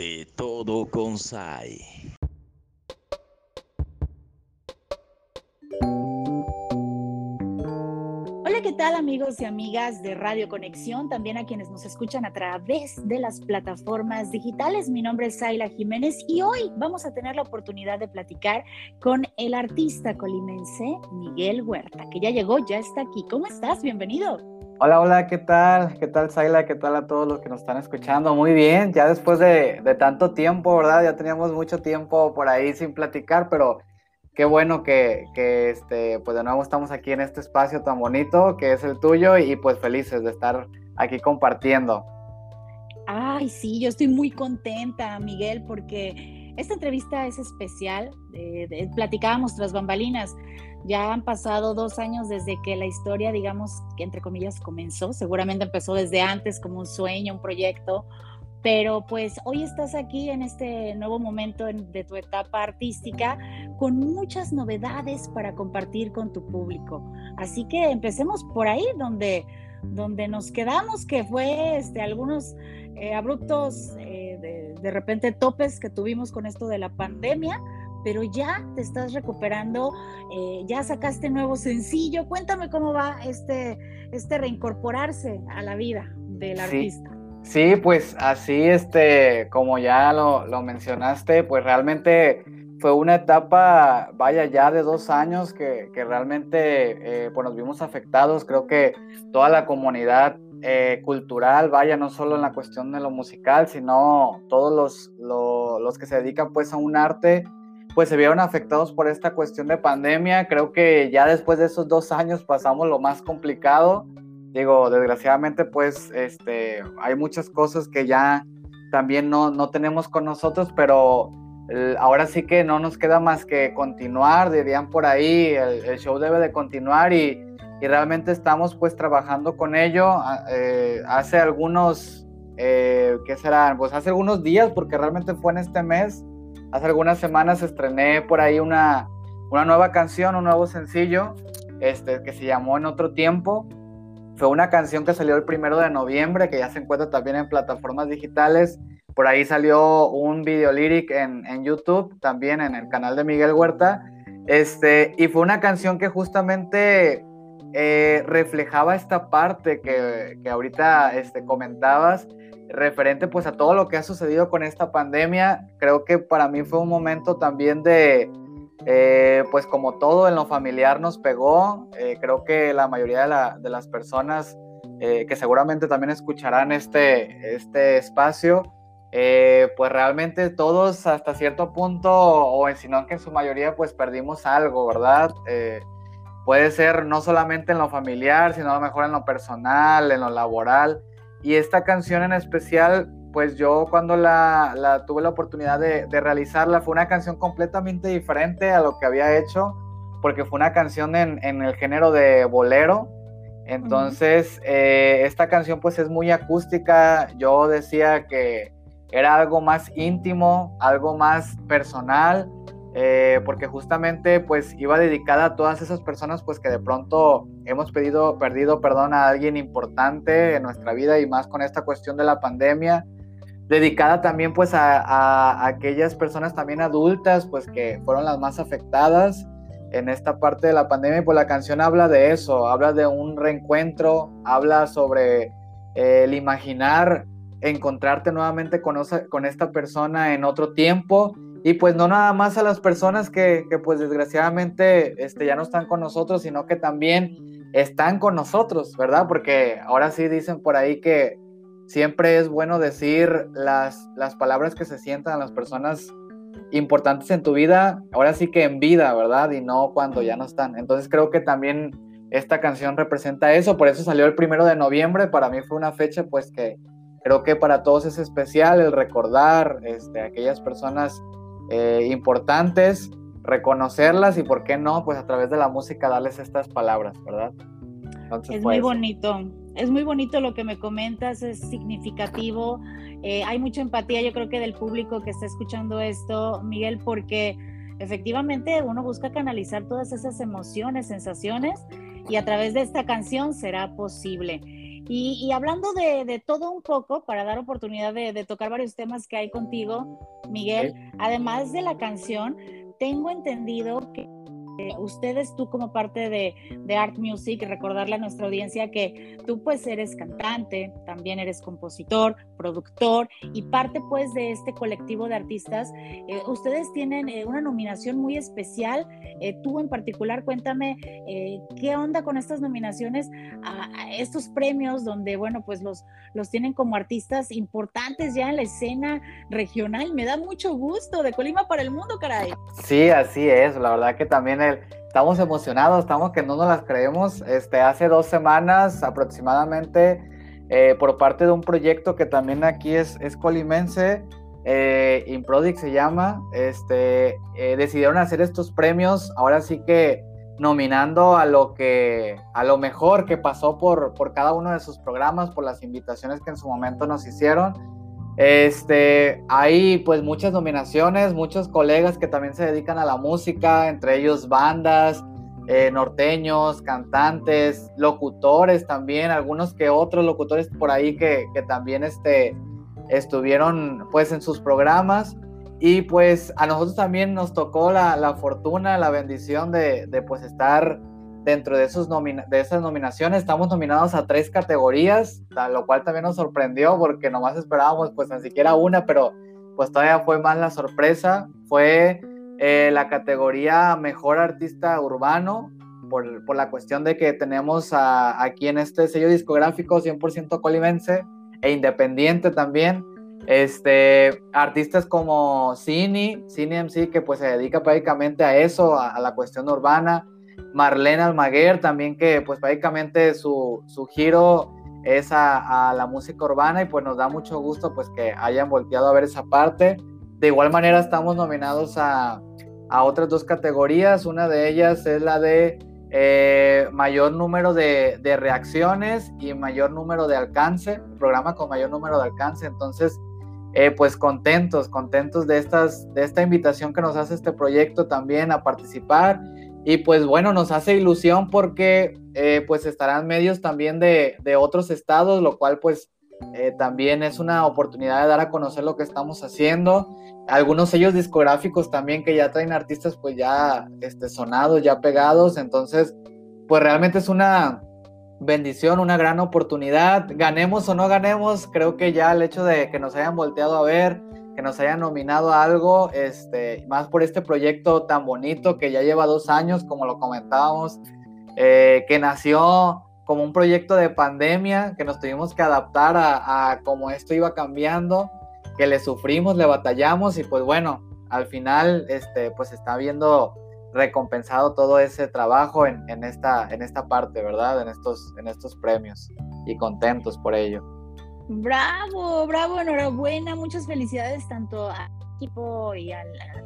De todo con Sai. Hola, ¿qué tal amigos y amigas de Radio Conexión? También a quienes nos escuchan a través de las plataformas digitales. Mi nombre es Saila Jiménez y hoy vamos a tener la oportunidad de platicar con el artista colimense Miguel Huerta, que ya llegó, ya está aquí. ¿Cómo estás? Bienvenido. Hola, hola, ¿qué tal? ¿Qué tal, Saila? ¿Qué tal a todos los que nos están escuchando? Muy bien, ya después de, tanto tiempo, ¿verdad? Ya teníamos mucho tiempo por ahí sin platicar, pero qué bueno que, que, este, pues de nuevo estamos aquí en este espacio tan bonito que es el tuyo y pues felices de estar aquí compartiendo. Ay, sí, yo estoy muy contenta, Miguel, porque esta entrevista es especial. platicábamos tras bambalinas ya han pasado dos años desde que la historia, digamos, que entre comillas comenzó. Seguramente empezó desde antes como un sueño, un proyecto, pero pues hoy estás aquí en este nuevo momento de tu etapa artística con muchas novedades para compartir con tu público. Así que empecemos por ahí donde, donde nos quedamos, que fue este, algunos eh, abruptos, eh, de, de repente topes que tuvimos con esto de la pandemia pero ya te estás recuperando, eh, ya sacaste nuevo sencillo. Cuéntame cómo va este, este reincorporarse a la vida del artista. Sí, pues así, este, como ya lo, mencionaste, pues realmente fue una etapa, vaya, ya de dos años que, realmente eh, pues nos vimos afectados. Creo que toda la comunidad eh, cultural, vaya, no solo en la cuestión de lo musical, sino todos los, los que se dedican pues a un arte, pues se vieron afectados por esta cuestión de pandemia. Creo que ya después de esos dos años pasamos lo más complicado. Digo, desgraciadamente, pues este, hay muchas cosas que ya también no, no tenemos con nosotros, pero ahora sí que no nos queda más que continuar, dirían por ahí, el, show debe de continuar y, y, realmente estamos pues trabajando con ello. Ah, eh, hace algunos, eh, ¿qué serán? Pues hace algunos días, porque realmente fue en este mes, Hace algunas semanas estrené por ahí una, una nueva canción, un nuevo sencillo, este, que se llamó En Otro Tiempo. Fue una canción que salió el primero de noviembre, que ya se encuentra también en plataformas digitales. Por ahí salió un video lyric en, en YouTube, también en el canal de Miguel Huerta. Este, y fue una canción que justamente eh, reflejaba esta parte que, que ahorita este, comentabas, referente pues a todo lo que ha sucedido con esta pandemia. Creo que para mí fue un momento también de, eh, pues como todo en lo familiar nos pegó, eh, creo que la mayoría de, las personas eh, que seguramente también escucharán este, este espacio, pues realmente todos hasta cierto punto, o sino que en su mayoría, pues perdimos algo, ¿verdad? Puede ser no solamente en lo familiar, sino a lo mejor en lo personal, en lo laboral. Y esta canción en especial, pues yo cuando la, tuve la oportunidad de, realizarla, fue una canción completamente diferente a lo que había hecho, porque fue una canción en, el género de bolero. Entonces, eh, esta canción pues es muy acústica. Yo decía que era algo más íntimo, algo más personal. Eh, porque justamente pues iba dedicada a todas esas personas pues que de pronto hemos pedido, perdido perdón a alguien importante en nuestra vida y más con esta cuestión de la pandemia, dedicada también pues a, aquellas personas también adultas pues que fueron las más afectadas en esta parte de la pandemia. Y pues la canción habla de eso, habla de un reencuentro, habla sobre eh, el imaginar encontrarte nuevamente con, con esta persona en otro tiempo y pues no nada más a las personas que, que, pues desgraciadamente este, ya no están con nosotros, sino que también están con nosotros, ¿verdad? Porque ahora sí dicen por ahí que siempre es bueno decir las, las palabras que se sientan a las personas importantes en tu vida, ahora sí que en vida, ¿verdad? Y no cuando ya no están. Entonces creo que también esta canción representa eso, por eso salió el primero de noviembre, para mí fue una fecha pues que creo que para todos es especial el recordar este, a aquellas personas eh, importantes, reconocerlas y, ¿por qué no? Pues a través de la música darles estas palabras, ¿verdad? es muy bonito, es muy bonito lo que me comentas, es significativo. Eh, hay mucha empatía, yo creo que del público que está escuchando esto, Miguel, porque efectivamente uno busca canalizar todas esas emociones, sensaciones, y a través de esta canción será posible. Y, hablando de, todo un poco, para dar oportunidad de, tocar varios temas que hay contigo, Miguel, además de la canción, tengo entendido que ustedes, tú como parte de, Art Music, recordarle a nuestra audiencia que tú pues eres cantante, también eres compositor, productor y parte pues de este colectivo de artistas. Eh, ustedes tienen eh, una nominación muy especial. Eh, tú en particular, cuéntame qué onda con estas nominaciones a, estos premios donde, bueno, pues los, los tienen como artistas importantes ya en la escena regional. Me da mucho gusto de Colima para el mundo, caray. Sí, así es. La verdad que también estamos emocionados, estamos que no nos las creemos. Este, hace dos semanas aproximadamente, eh, por parte de un proyecto que también aquí es, es colimense, eh, Improdic se llama, este, eh, decidieron hacer estos premios, ahora sí que nominando a lo que a lo mejor que pasó por, por cada uno de sus programas, por las invitaciones que en su momento nos hicieron. Este, hay pues muchas nominaciones, muchos colegas que también se dedican a la música, entre ellos bandas, eh, norteños, cantantes, locutores también, algunos que otros locutores por ahí que, también este, estuvieron pues en sus programas. Y pues a nosotros también nos tocó la, fortuna, la bendición de, de pues estar dentro de, esos de esas nominaciones. Estamos nominados a tres categorías, lo cual también nos sorprendió porque nomás esperábamos pues ni siquiera una, pero pues todavía fue más la sorpresa. Fue eh, la categoría Mejor Artista Urbano, por, por la cuestión de que tenemos aquí en este sello discográfico 100% colimense e independiente también. Este, artistas como Cine, Cine MC, que pues se dedica prácticamente a eso, a la cuestión urbana, Marlene Almaguer también que pues prácticamente su, giro es a, la música urbana y pues nos da mucho gusto pues que hayan volteado a ver esa parte. De igual manera estamos nominados a, otras dos categorías, una de ellas es la de eh, mayor número de, reacciones y mayor número de alcance, programa con mayor número de alcance, entonces eh, pues contentos, contentos de, estas, de esta invitación que nos hace este proyecto también a participar y pues bueno, nos hace ilusión porque eh, pues estarán medios también de, otros estados, lo cual pues eh, también es una oportunidad de dar a conocer lo que estamos haciendo. Algunos sellos discográficos también que ya traen artistas pues ya este, sonados, ya pegados. Entonces pues realmente es una bendición, una gran oportunidad. Ganemos o no ganemos, creo que ya el hecho de que nos hayan volteado a ver, que nos hayan nominado a algo, este, más por este proyecto tan bonito que ya lleva dos años, como lo comentábamos, eh, que nació como un proyecto de pandemia, que nos tuvimos que adaptar a, a cómo esto iba cambiando, que le sufrimos, le batallamos y pues bueno, al final este, pues está viendo recompensado todo ese trabajo en, en, esta, en esta parte, ¿verdad? En estos, en estos premios y contentos por ello. Bravo, bravo, enhorabuena, muchas felicidades tanto al equipo y a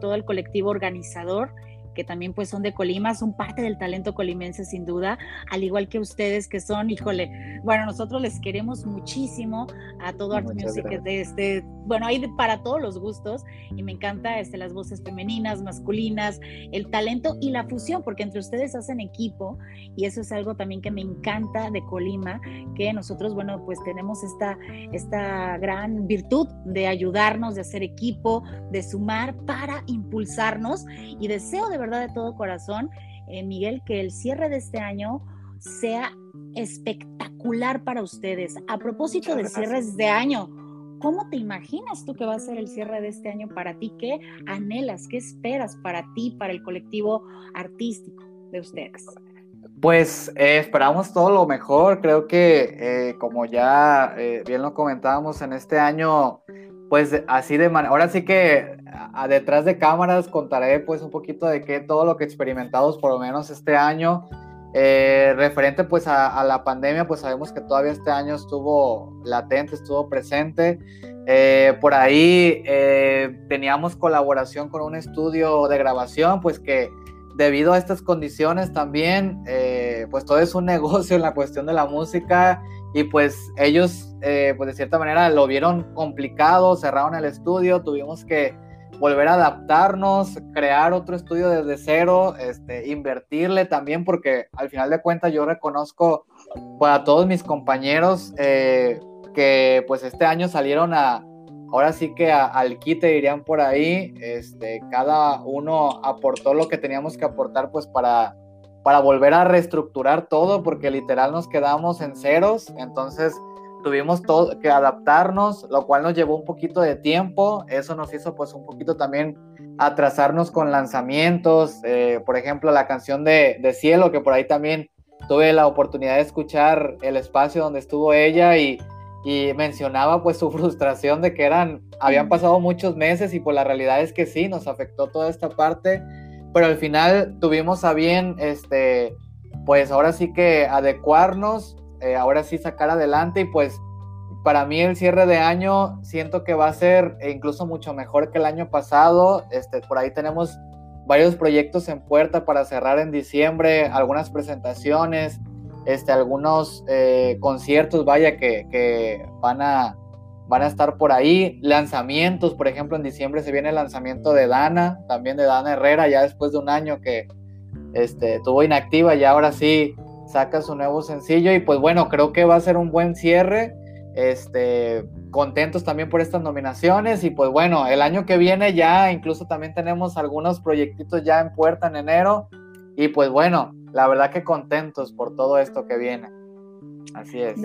todo el colectivo organizador que también pues son de Colima, son parte del talento colimense sin duda, al igual que ustedes que son, híjole, bueno, nosotros les queremos muchísimo a todo Art Music, de este, bueno, hay para todos los gustos y me encanta este, las voces femeninas, masculinas, el talento y la fusión, porque entre ustedes hacen equipo y eso es algo también que me encanta de Colima, que nosotros, bueno, pues tenemos esta, esta gran virtud de ayudarnos, de hacer equipo, de sumar para impulsarnos y deseo de verdad de todo corazón, eh, Miguel, que el cierre de este año sea espectacular para ustedes. A propósito de cierres de año, ¿cómo te imaginas tú que va a ser el cierre de este año para ti? ¿Qué anhelas? ¿Qué esperas para ti, para el colectivo artístico de ustedes? Pues eh, esperamos todo lo mejor. Creo que, eh, como ya bien lo comentábamos, en este año pues así de manera, ahora sí que a, detrás de cámaras contaré pues un poquito de qué todo lo que experimentamos por lo menos este año. Eh, referente pues a, la pandemia, pues sabemos que todavía este año estuvo latente, estuvo presente. Eh, por ahí eh, teníamos colaboración con un estudio de grabación, pues que debido a estas condiciones también, pues todo es un negocio en la cuestión de la música y pues ellos, eh, pues de cierta manera lo vieron complicado, cerraron el estudio, tuvimos que volver a adaptarnos, crear otro estudio desde cero, este, invertirle también, porque al final de cuentas yo reconozco para todos mis compañeros eh, que pues este año salieron a, ahora sí que al quite irían por ahí, este, cada uno aportó lo que teníamos que aportar pues para, para volver a reestructurar todo, porque literal nos quedamos en ceros, entonces tuvimos todo, que adaptarnos, lo cual nos llevó un poquito de tiempo, eso nos hizo pues un poquito también atrasarnos con lanzamientos, eh, por ejemplo la canción de, de Cielo, que por ahí también tuve la oportunidad de escuchar el espacio donde estuvo ella y y mencionaba pues su frustración de que eran, habían pasado muchos meses y pues la realidad es que sí, nos afectó toda esta parte, pero al final tuvimos a bien, este, pues ahora sí que adecuarnos, eh, ahora sí sacar adelante y pues para mí el cierre de año siento que va a ser incluso mucho mejor que el año pasado, este, por ahí tenemos varios proyectos en puerta para cerrar en diciembre, algunas presentaciones, este, algunos eh, conciertos, vaya, que, van, a, van a estar por ahí. Lanzamientos, por ejemplo, en diciembre se viene el lanzamiento de Dana, también de Dana Herrera, ya después de un año que este, estuvo inactiva y ahora sí saca su nuevo sencillo. Y pues bueno, creo que va a ser un buen cierre. Este, contentos también por estas nominaciones y pues bueno, el año que viene ya incluso también tenemos algunos proyectitos ya en puerta en enero y pues bueno, la verdad que contentos por todo esto que viene. Así es.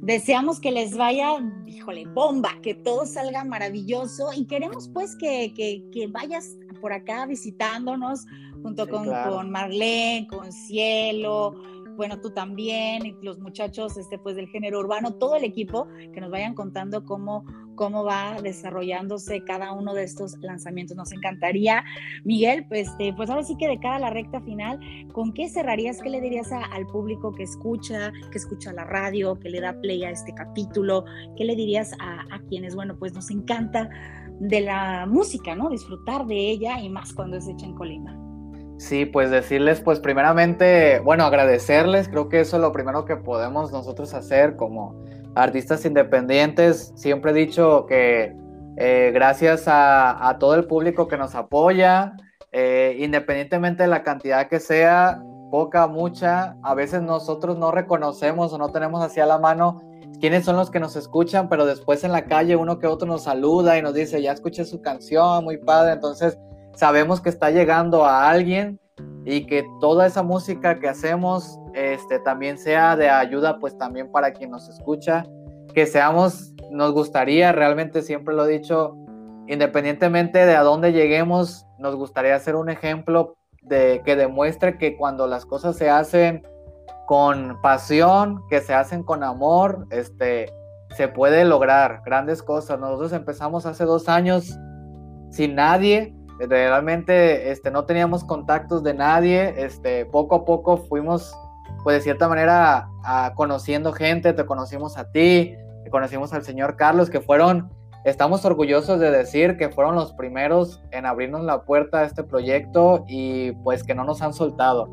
Deseamos que les vaya, híjole, bomba, que todo salga maravilloso y queremos pues que, que, vayas por acá visitándonos junto con, con Marlene, con Cielo, bueno, tú también, y los muchachos este, pues, del género urbano, todo el equipo, que nos vayan contando cómo, cómo va desarrollándose cada uno de estos lanzamientos. Nos encantaría, Miguel, pues, este, pues ahora sí que de cara a la recta final, ¿con qué cerrarías? ¿Qué le dirías al público que escucha, que escucha la radio, que le da play a este capítulo? ¿Qué le dirías a, a quienes, bueno, pues nos encanta de la música, ¿no? Disfrutar de ella y más cuando es hecha en Colima. Sí, pues decirles, pues primeramente, bueno, agradecerles, creo que eso es lo primero que podemos nosotros hacer como artistas independientes. Siempre he dicho que eh, gracias a, todo el público que nos apoya, eh, independientemente de la cantidad que sea, poca, mucha, a veces nosotros no reconocemos o no tenemos hacia la mano quiénes son los que nos escuchan, pero después en la calle uno que otro nos saluda y nos dice, ya escuché su canción, muy padre, entonces sabemos que está llegando a alguien y que toda esa música que hacemos este, también sea de ayuda pues también para quien nos escucha, que seamos, nos gustaría, realmente siempre lo he dicho, independientemente de a dónde lleguemos, nos gustaría ser un ejemplo de que demuestre que cuando las cosas se hacen con pasión, que se hacen con amor, este, se puede lograr grandes cosas. Nosotros empezamos hace dos años sin nadie, realmente este, no teníamos contactos de nadie, este, poco a poco fuimos, pues de cierta manera, a, conociendo gente, te conocimos a ti, conocimos al señor Carlos, que fueron, estamos orgullosos de decir que fueron los primeros en abrirnos la puerta a este proyecto y pues que no nos han soltado.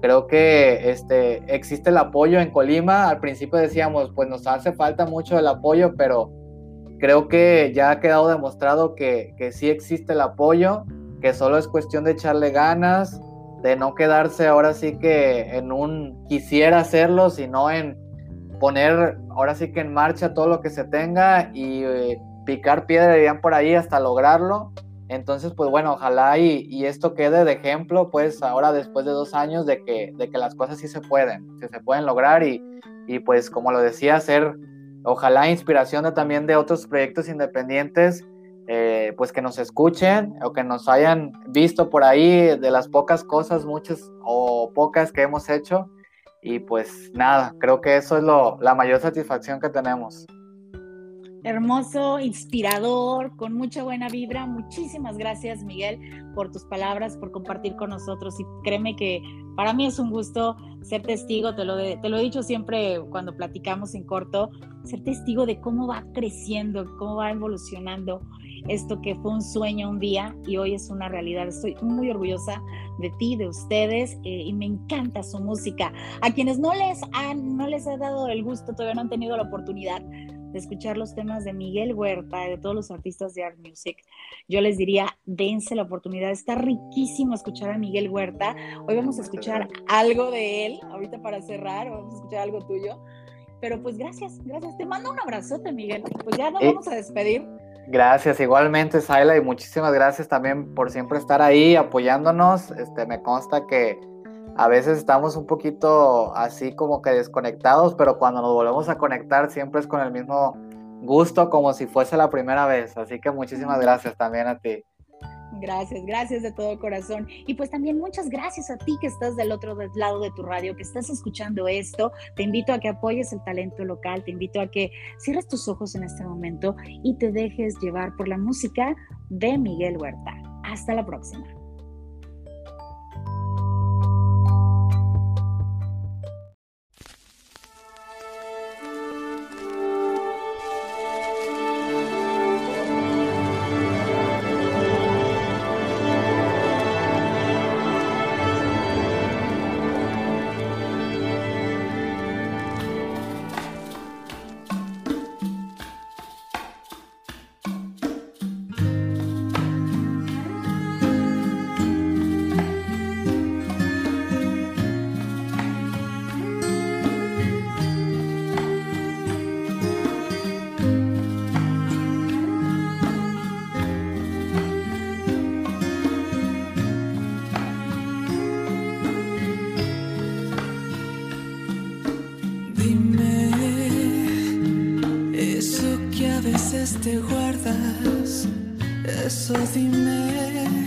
Creo que este, existe el apoyo en Colima, al principio decíamos, pues nos hace falta mucho el apoyo, pero creo que ya ha quedado demostrado que, que sí existe el apoyo, que solo es cuestión de echarle ganas, de no quedarse ahora sí que en un quisiera hacerlo, sino en poner ahora sí que en marcha todo lo que se tenga y eh, picar piedra dirían por ahí hasta lograrlo. Entonces, pues bueno, ojalá y, y, esto quede de ejemplo, pues ahora después de dos años de que, de que las cosas sí se pueden, que se pueden lograr y, y pues como lo decía, ser ojalá inspiración de, también de otros proyectos independientes, eh, pues que nos escuchen o que nos hayan visto por ahí de las pocas cosas, muchas o pocas que hemos hecho. Y pues nada, creo que eso es lo, la mayor satisfacción que tenemos. Hermoso, inspirador, con mucha buena vibra. Muchísimas gracias, Miguel, por tus palabras, por compartir con nosotros. Y créeme que para mí es un gusto ser testigo, te lo, he dicho siempre cuando platicamos en corto, ser testigo de cómo va creciendo, cómo va evolucionando esto que fue un sueño un día y hoy es una realidad. Estoy muy orgullosa de ti, de ustedes eh, y me encanta su música. A quienes no les han, no les he dado el gusto, todavía no han tenido la oportunidad de escuchar los temas de Miguel Huerta y de todos los artistas de Art Music, yo les diría, dense la oportunidad. Está riquísimo escuchar a Miguel Huerta. Hoy vamos a escuchar algo de él, ahorita para cerrar, vamos a escuchar algo tuyo. Pero pues gracias, gracias. Te mando un abrazote, Miguel. Pues ya nos Eh, vamos a despedir. Gracias, igualmente, Saila, y muchísimas gracias también por siempre estar ahí apoyándonos. Este, me consta que a veces estamos un poquito así como que desconectados, pero cuando nos volvemos a conectar siempre es con el mismo gusto, como si fuese la primera vez. Así que muchísimas gracias también a ti. Gracias, gracias de todo corazón. Y pues también muchas gracias a ti que estás del otro lado de tu radio, que estás escuchando esto. Te invito a que apoyes el talento local, te invito a que cierres tus ojos en este momento y te dejes llevar por la música de Miguel Huerta. Hasta la próxima. Te guardas. Eso dime